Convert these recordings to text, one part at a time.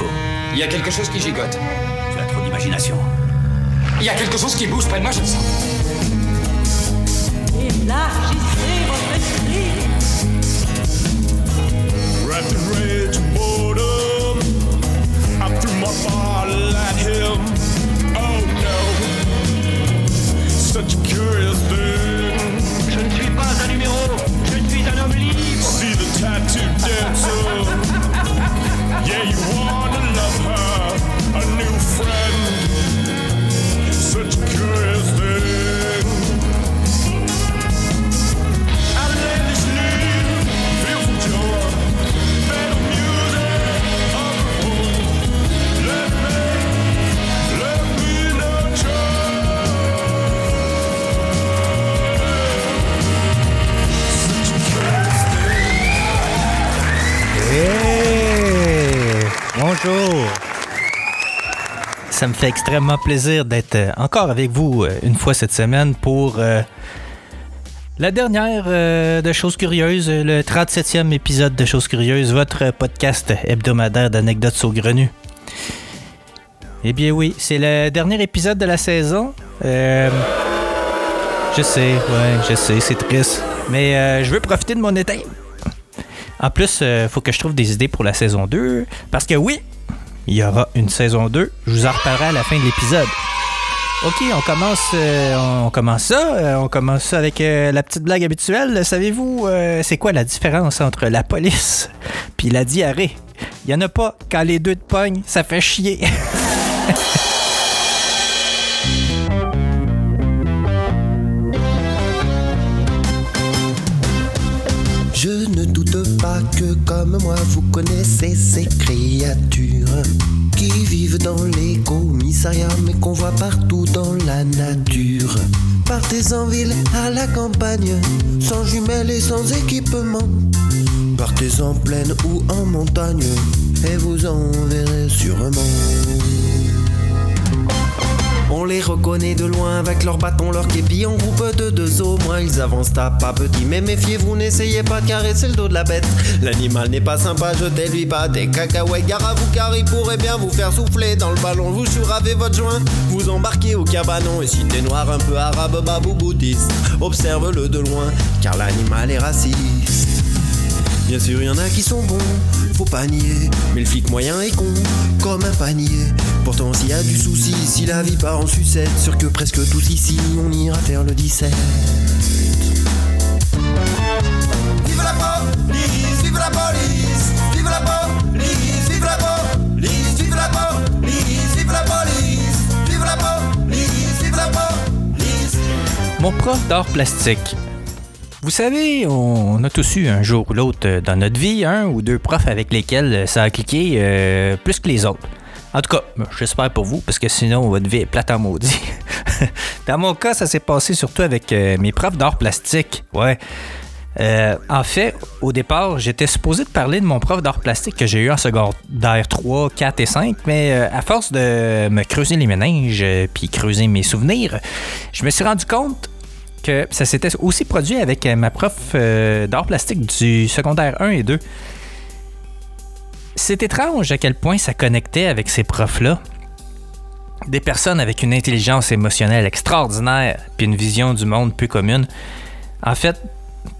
faut. Il y a quelque chose qui gigote. Tu as trop d'imagination. Il y a quelque chose qui bouge près de moi, je le sens. Élargissez votre esprit. In rage and boredom, I threw my bottle at him. Oh no, such a curious thing. Je ne suis pas un numéro, je suis un homme libre. See the tattoo dancer. Yeah, you wanna friend. Ça me fait extrêmement plaisir d'être euh, encore avec vous euh, une fois cette semaine pour euh, la dernière de Choses Curieuses, le 37e épisode de Choses Curieuses, votre podcast hebdomadaire d'anecdotes saugrenues. Eh bien oui, c'est le dernier épisode de la saison. Je sais, ouais, je sais, c'est triste. Mais je veux profiter de mon été. En plus, il faut que je trouve des idées pour la saison 2. Parce que oui, il y aura une saison 2. Je vous en reparlerai à la fin de l'épisode. Ok, on commence, euh, on commence ça. euh, on commence ça avec euh, la petite blague habituelle. Savez-vous, c'est quoi la différence entre la police puis la diarrhée? Il y en a pas. Quand les deux te pognent, ça fait chier. comme moi vous connaissez ces créatures qui vivent dans les commissariats mais qu'on voit partout dans la nature. Partez en ville, à la campagne, sans jumelles et sans équipement. Partez en plaine ou en montagne et vous en verrez sûrement. On les reconnaît de loin avec leurs bâtons, leurs képis en groupe de deux. Au moins ils avancent à pas petit. Mais méfiez-vous n'essayez pas de caresser le dos de la bête. L'animal n'est pas sympa, jetez-lui pas des cacahuètes. Gare à vous car il pourrait bien vous faire souffler dans le ballon. Vous suravez votre joint, vous embarquez au cabanon. Et si t'es noir un peu arabe, vous bouddhiste Observe-le de loin car l'animal est raciste Bien sûr, y en a qui sont bons, faut pas nier. Mais le flic moyen est con, comme un panier. Pourtant, s'il y a du souci, si la vie part en sucette, sûr que presque tous ici, on ira faire le 17. Vive la police, vive la police, vive la police, vive la police, vive la police, vive la police, vive la police, vive la police. Mon prof d'art plastique. Vous savez, on a tous eu un jour ou l'autre dans notre vie un ou deux profs avec lesquels euh, ça a cliqué euh, plus que les autres. En tout cas, j'espère pour vous, parce que sinon, votre vie est plate en maudit. dans mon cas, ça s'est passé surtout avec euh, mes profs d'art plastique. Ouais. En fait, au départ, j'étais supposé de parler de mon prof d'art plastique que j'ai eu en secondaire 3, 4 et 5, mais à force de me creuser les méninges puis creuser mes souvenirs, je me suis rendu compte que ça s'était aussi produit avec euh, ma prof euh, d'art plastique du secondaire 1 et 2. C'est étrange à quel point ça connectait avec ces profs-là. Des personnes avec une intelligence émotionnelle extraordinaire puis une vision du monde peu commune. En fait,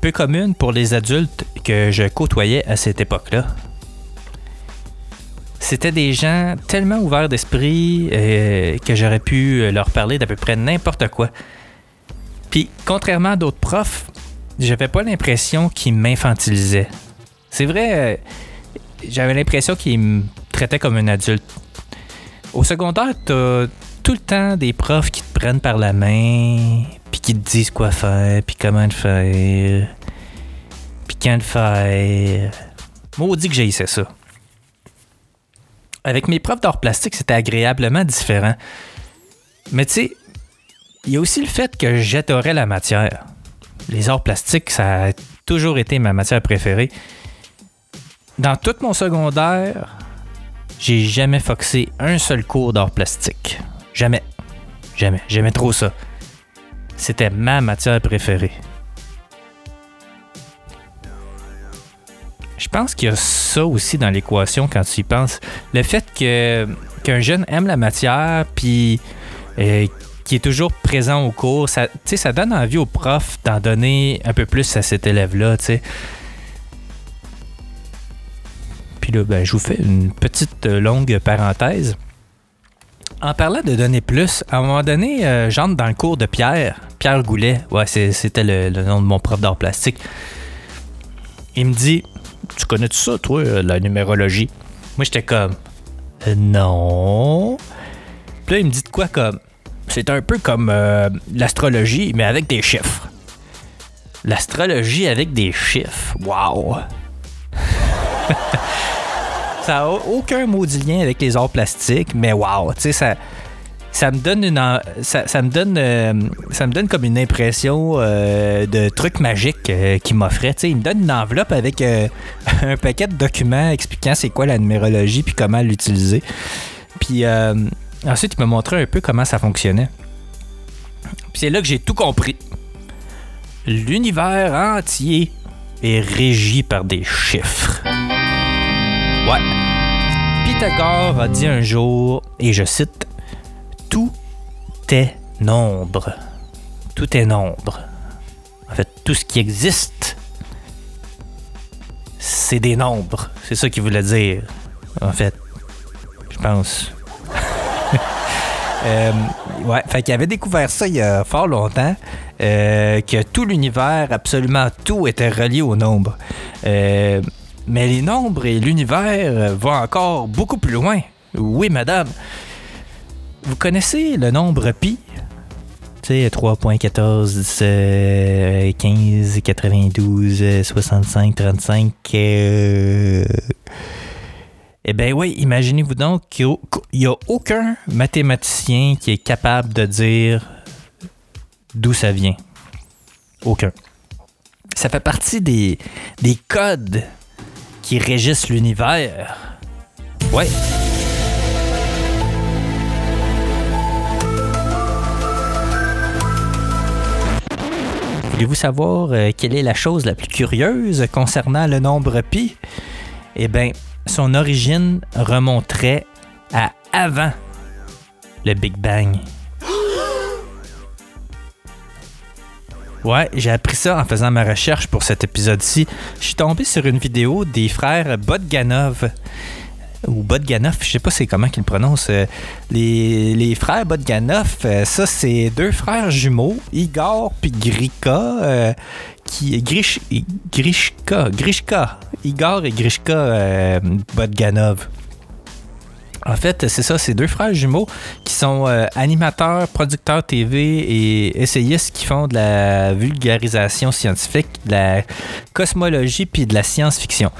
peu commune pour les adultes que je côtoyais à cette époque-là. C'était des gens tellement ouverts d'esprit euh, que j'aurais pu leur parler d'à peu près n'importe quoi. Puis, contrairement à d'autres profs, j'avais pas l'impression qu'ils m'infantilisaient. C'est vrai, euh, j'avais l'impression qu'ils me traitaient comme un adulte. Au secondaire, t'as tout le temps des profs qui te prennent par la main, puis qui te disent quoi faire, puis comment faire, puis quand le faire. Maudit que j'haïssais ça. Avec mes profs d'art plastique, c'était agréablement différent. Mais tu sais, il y a aussi le fait que j'adorais la matière. Les arts plastiques, ça a toujours été ma matière préférée. Dans tout mon secondaire, j'ai jamais foxé un seul cours d'art plastique. Jamais. Jamais. J'aimais trop ça. C'était ma matière préférée. je pense qu'il y a ça aussi dans l'équation quand tu y penses. Le fait que qu'un jeune aime la matière, puis euh, qui est toujours présent au cours, ça, ça donne envie au prof d'en donner un peu plus à cet élève-là, tu sais. Puis là, ben, je vous fais une petite euh, longue parenthèse. En parlant de donner plus, à un moment donné, euh, j'entre dans le cours de Pierre, Pierre Goulet, ouais, c'était le, le nom de mon prof d'art plastique. Il me dit Tu connais tout ça, toi, euh, la numérologie? Moi, j'étais comme Non. Puis là, il me dit de quoi comme C'est un peu comme euh, l'astrologie, mais avec des chiffres. L'astrologie avec des chiffres. Wow! ça n'a aucun maudit lien avec les arts plastiques, mais wow! Ça. Ça me donne une ça, me donne euh, ça me donne comme une impression euh, de truc magique euh, qu'il m'offrait. Il me donne une enveloppe avec un paquet de documents expliquant c'est quoi la numérologie puis comment l'utiliser. Puis ensuite, il m'a montré un peu comment ça fonctionnait. Puis c'est là que j'ai tout compris. L'univers entier est régi par des chiffres. Ouais. Pythagore a dit un jour, et je cite, Tout est nombre. Tout est nombre. En fait, tout ce qui existe, c'est des nombres. C'est ça qu'il voulait dire. En fait, je pense. Euh, ouais, fait qu'il avait découvert ça il y a fort longtemps, euh, que tout l'univers, absolument tout, était relié au nombre. Euh, mais les nombres et l'univers vont encore beaucoup plus loin. Oui, madame. Vous connaissez le nombre pi? Tu sais, 3.14, euh, 15, 92, euh, 65, 35. Eh bien oui, imaginez-vous donc qu'il n'y a aucun mathématicien qui est capable de dire d'où ça vient. Aucun. Ça fait partie des, des codes qui régissent l'univers. Ouais. Voulez-vous savoir euh, quelle est la chose la plus curieuse concernant le nombre pi? Eh bien, son origine remonterait à avant le Big Bang. Ouais, j'ai appris ça en faisant ma recherche pour cet épisode-ci. Je suis tombé sur une vidéo des frères Bodganov. Ou Bodganov, je sais pas c'est comment qu'ils le prononcent. Euh, Les, les frères Bodganov, euh, ça c'est deux frères jumeaux, Igor puis Grika, euh, qui Grish, Grishka, Grishka, Igor et Grishka euh, Bodganov. En fait, c'est ça, c'est deux frères jumeaux qui sont animateurs, producteurs TV et essayistes qui font de la vulgarisation scientifique, de la cosmologie puis de la science-fiction.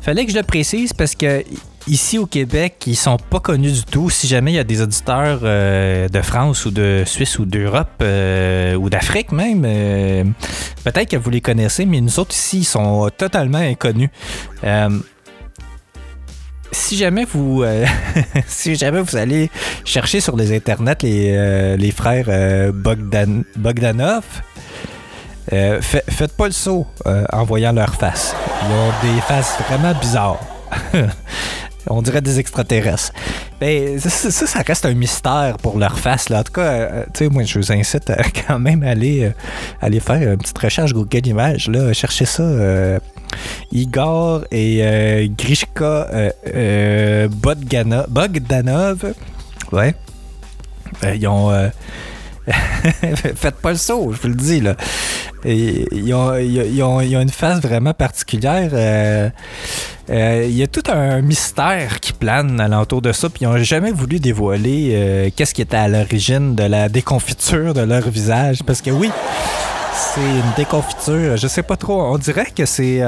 Fallait que je le précise parce que ici au Québec, ils sont pas connus du tout. Si jamais il y a des auditeurs euh, de France ou de Suisse ou d'Europe euh, ou d'Afrique même, euh, peut-être que vous les connaissez, mais nous autres ici, ils sont totalement inconnus. Si jamais vous si jamais vous allez chercher sur les internets les, les frères Bogdan, Bogdanov, fa- faites pas le saut en voyant leurs faces. Ils ont des faces vraiment bizarres. On dirait des extraterrestres. Ben, ça, ça, reste un mystère pour leur face. Là. En tout cas, euh, tu sais, moi, je vous incite à quand même aller, euh, aller faire une petite recherche Google Images. Là. Cherchez ça. euh, Igor et euh, Grishka euh, euh, Bogdana- Bogdanov. Ouais. Euh, ils ont. euh, Faites pas le saut, je vous le dis. Là. Ils, ont, une face vraiment particulière. euh, euh, Il y a tout un mystère qui plane alentour de ça, puis ils n'ont jamais voulu dévoiler euh, qu'est-ce qui était à l'origine de la déconfiture de leur visage. Parce que oui, c'est une déconfiture. Je sais pas trop. On dirait que c'est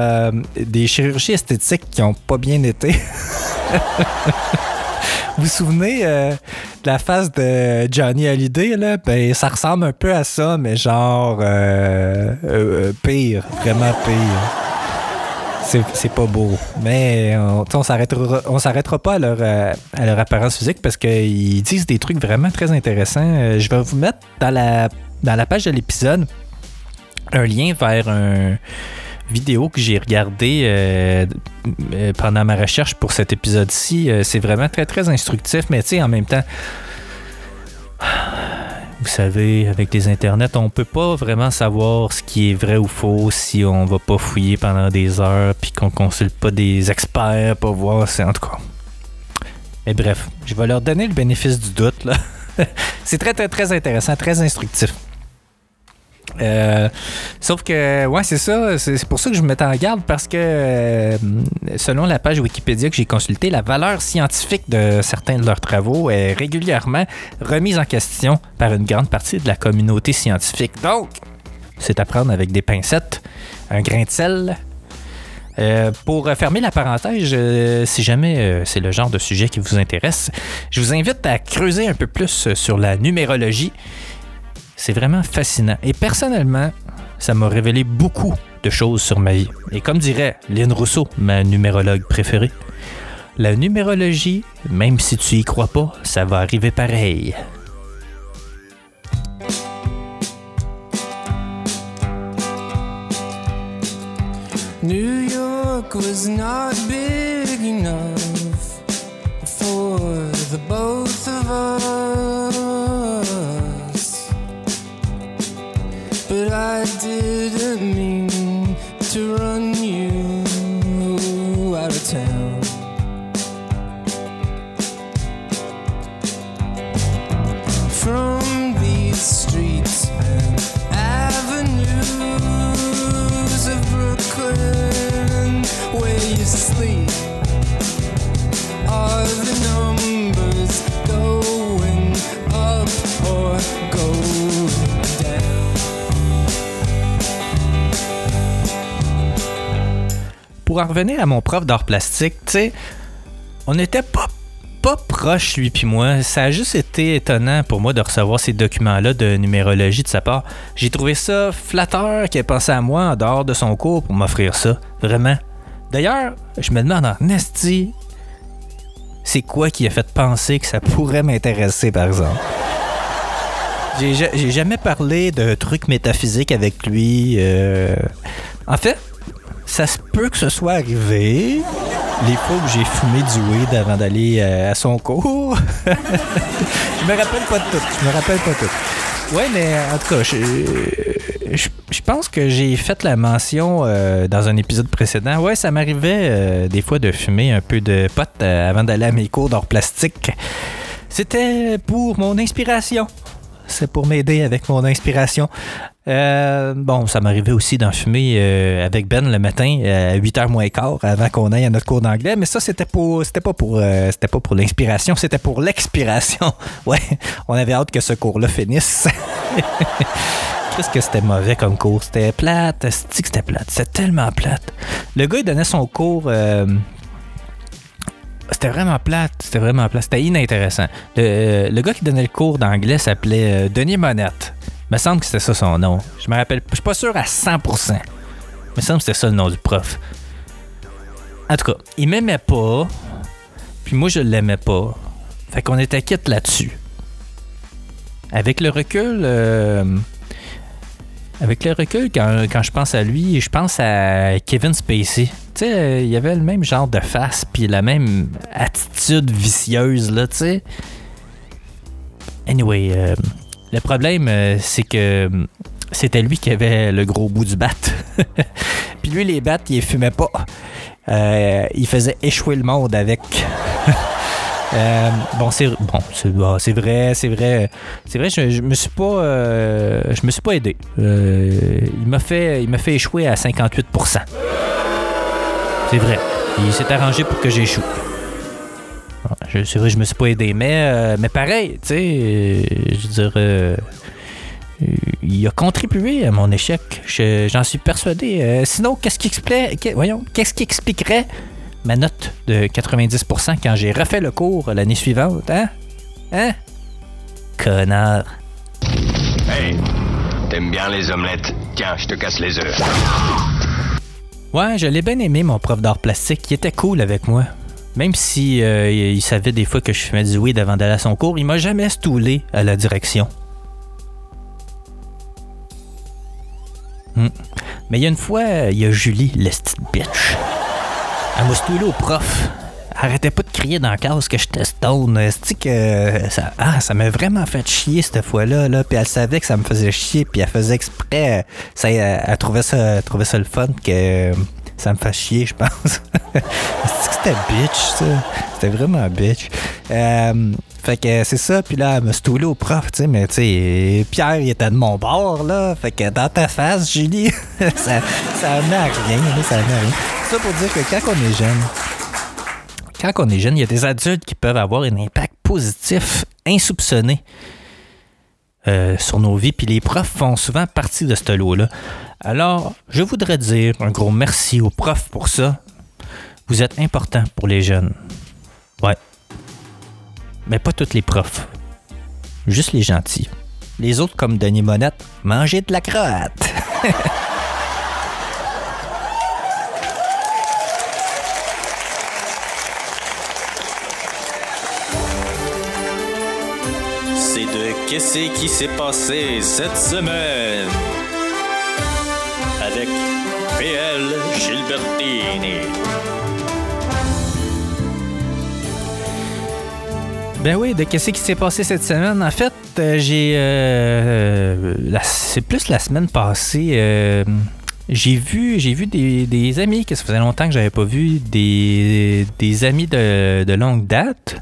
des chirurgies esthétiques qui ont pas bien été. Vous souvenez euh, de la face de Johnny Hallyday, là? Ben, ça ressemble un peu à ça, mais genre euh, euh, pire, vraiment pire. C'est, pas beau. Mais on, on s'arrêtera, pas à leur, euh, à leur apparence physique parce qu'ils disent des trucs vraiment très intéressants. Euh, je vais vous mettre dans la, dans la page de l'épisode un lien vers un, vidéos que j'ai regardées euh, euh, pendant ma recherche pour cet épisode-ci. Euh, c'est vraiment très, très instructif, mais tu sais, en même temps, vous savez, avec les internets, on peut pas vraiment savoir ce qui est vrai ou faux si on va pas fouiller pendant des heures puis qu'on consulte pas des experts pour voir c'est en tout cas. Mais bref, je vais leur donner le bénéfice du doute là. c'est très très très intéressant, très instructif. Euh, sauf que, ouais, c'est ça. C'est pour ça que je me mettais en garde parce que, euh, selon la page Wikipédia que j'ai consultée, la valeur scientifique de certains de leurs travaux est régulièrement remise en question par une grande partie de la communauté scientifique. Donc, c'est à prendre avec des pincettes, un grain de sel. Euh, pour fermer la parenthèse, si jamais c'est le genre de sujet qui vous intéresse, je vous invite à creuser un peu plus sur la numérologie. C'est vraiment fascinant. Et personnellement, ça m'a révélé beaucoup de choses sur ma vie. Et comme dirait Lynn Rousseau, ma numérologue préférée, la numérologie, même si tu y crois pas, ça va arriver pareil. New York was not big enough for the both do Revenir à mon prof d'art plastique, tu sais, on n'était pas, proches, lui puis moi. Ça a juste été étonnant pour moi de recevoir ces documents-là de numérologie de sa part. J'ai trouvé ça flatteur qu'il ait pensé à moi en dehors de son cours pour m'offrir ça. Vraiment. D'ailleurs, je me demande en esti, c'est quoi qui a fait penser que ça pourrait m'intéresser, par exemple? J'ai ja- j'ai jamais parlé de trucs métaphysiques avec lui. euh. En fait, ça se peut que ce soit arrivé les fois où j'ai fumé du weed avant d'aller euh, à son cours. je me rappelle pas de tout. Je me rappelle pas tout. Ouais, mais en tout cas, je, pense que j'ai fait la mention euh, dans un épisode précédent. Ouais, ça m'arrivait euh, des fois de fumer un peu de pot euh, avant d'aller à mes cours d'art plastique. C'était pour mon inspiration. C'est pour m'aider avec mon inspiration. Euh, bon, ça m'arrivait aussi d'en fumer euh, avec Ben le matin euh, à 8h moins quart avant qu'on aille à notre cours d'anglais, mais ça c'était pour c'était pas pour c'était pas pour l'inspiration, c'était pour l'expiration. Ouais, on avait hâte que ce cours-là finisse. Qu'est-ce que c'était mauvais comme cours? C'était plate, c'était plate, c'était tellement plate. Le gars il donnait son cours c'était vraiment plate, c'était vraiment plate, c'était inintéressant. Le, le gars qui donnait le cours d'anglais s'appelait euh, Denis Monette. Il me semble que c'était ça son nom. Je me rappelle, je suis pas sûr à 100%. Il me semble que c'était ça le nom du prof. En tout cas, il m'aimait pas, puis moi je l'aimais pas. Fait qu'on était quitte là-dessus. Avec le recul, euh, avec le recul, quand, quand je pense à lui, je pense à Kevin Spacey. Tu sais, euh, il avait le même genre de face, puis la même attitude vicieuse, là, tu sais. Anyway, euh, le problème, euh, c'est que c'était lui qui avait le gros bout du bat. puis lui, les bats, il fumait pas. Il faisait échouer le monde avec. Euh, bon, c'est bon, vrai, c'est vrai, c'est vrai. Je, je me suis pas, euh, je me suis pas aidé. Euh, il m'a fait, il m'a fait échouer à 58% C'est vrai. Il s'est arrangé pour que j'échoue. C'est vrai, je me suis pas aidé, mais, mais pareil, tu sais, je veux dire, il a contribué à mon échec. Je- J'en suis persuadé. Sinon, qu'est-ce qui qu'est-ce qui expliquerait ma note de 90% quand j'ai refait le cours l'année suivante, hein? Hein? Connard. Hey, t'aimes bien les omelettes? Tiens, je te casse les œufs. Ouais, je l'ai bien aimé, mon prof d'art plastique. Il était cool avec moi. Même si euh, il savait des fois que je fumais du weed avant d'aller à son cours, il m'a jamais stoulé à la direction. Hmm. Mais il y a une fois, il y a Julie, petite bitch. Elle m'a stoulé au prof. Arrêtait pas de crier dans la case que j'étais stone. que ça, ah, ça m'a vraiment fait chier cette fois-là. Là. Puis elle savait que ça me faisait chier, puis elle faisait exprès. Ça, elle, elle trouvait ça, elle trouvait ça le fun que ça me fait chier, je pense. C'était bitch, ça. C'était vraiment bitch. Euh, fait que c'est ça, puis là, elle me stoulé au prof, tu sais, mais tu sais, Pierre, il était de mon bord, là. Fait que dans ta face, Julie, ça, ça à rien, ça à rien. C'est ça pour dire que quand on est jeune, quand on est jeune, il y a des adultes qui peuvent avoir un impact positif insoupçonné euh, sur nos vies, puis les profs font souvent partie de ce lot-là. Alors, je voudrais dire un gros merci aux profs pour ça. Vous êtes importants pour les jeunes. Ouais. Mais pas tous les profs. Juste les gentils. Les autres, comme Denis Monette, mangez de la crotte. C'est de Qu'est-ce qui s'est passé cette semaine? Avec PL Gilbertini. Ben oui, de qu'est-ce qui s'est passé cette semaine? En fait, euh, j'ai. euh, la- c'est plus la semaine passée. euh, j'ai vu, vu des, des amis que ça faisait longtemps que j'avais pas vu, des, des amis de, de longue date.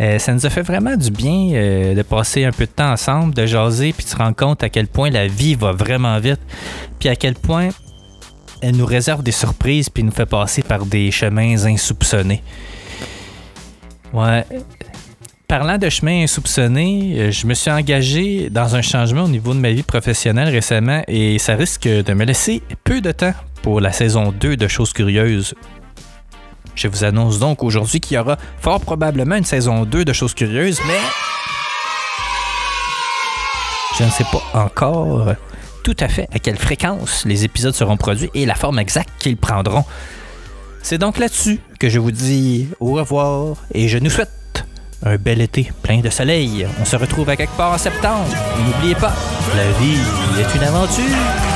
Euh, ça nous a fait vraiment du bien euh, de passer un peu de temps ensemble, de jaser, puis de se rendre compte à quel point la vie va vraiment vite, puis à quel point elle nous réserve des surprises, puis nous fait passer par des chemins insoupçonnés. Ouais. Parlant de chemins insoupçonnés, euh, je me suis engagé dans un changement au niveau de ma vie professionnelle récemment et ça risque de me laisser peu de temps pour la saison 2 de Choses Curieuses. Je vous annonce donc aujourd'hui qu'il y aura fort probablement une saison 2 de Choses Curieuses, mais je ne sais pas encore tout à fait à quelle fréquence les épisodes seront produits et la forme exacte qu'ils prendront. C'est donc là-dessus que je vous dis au revoir et je nous souhaite un bel été plein de soleil. On se retrouve à quelque part en septembre. Et n'oubliez pas, la vie est une aventure.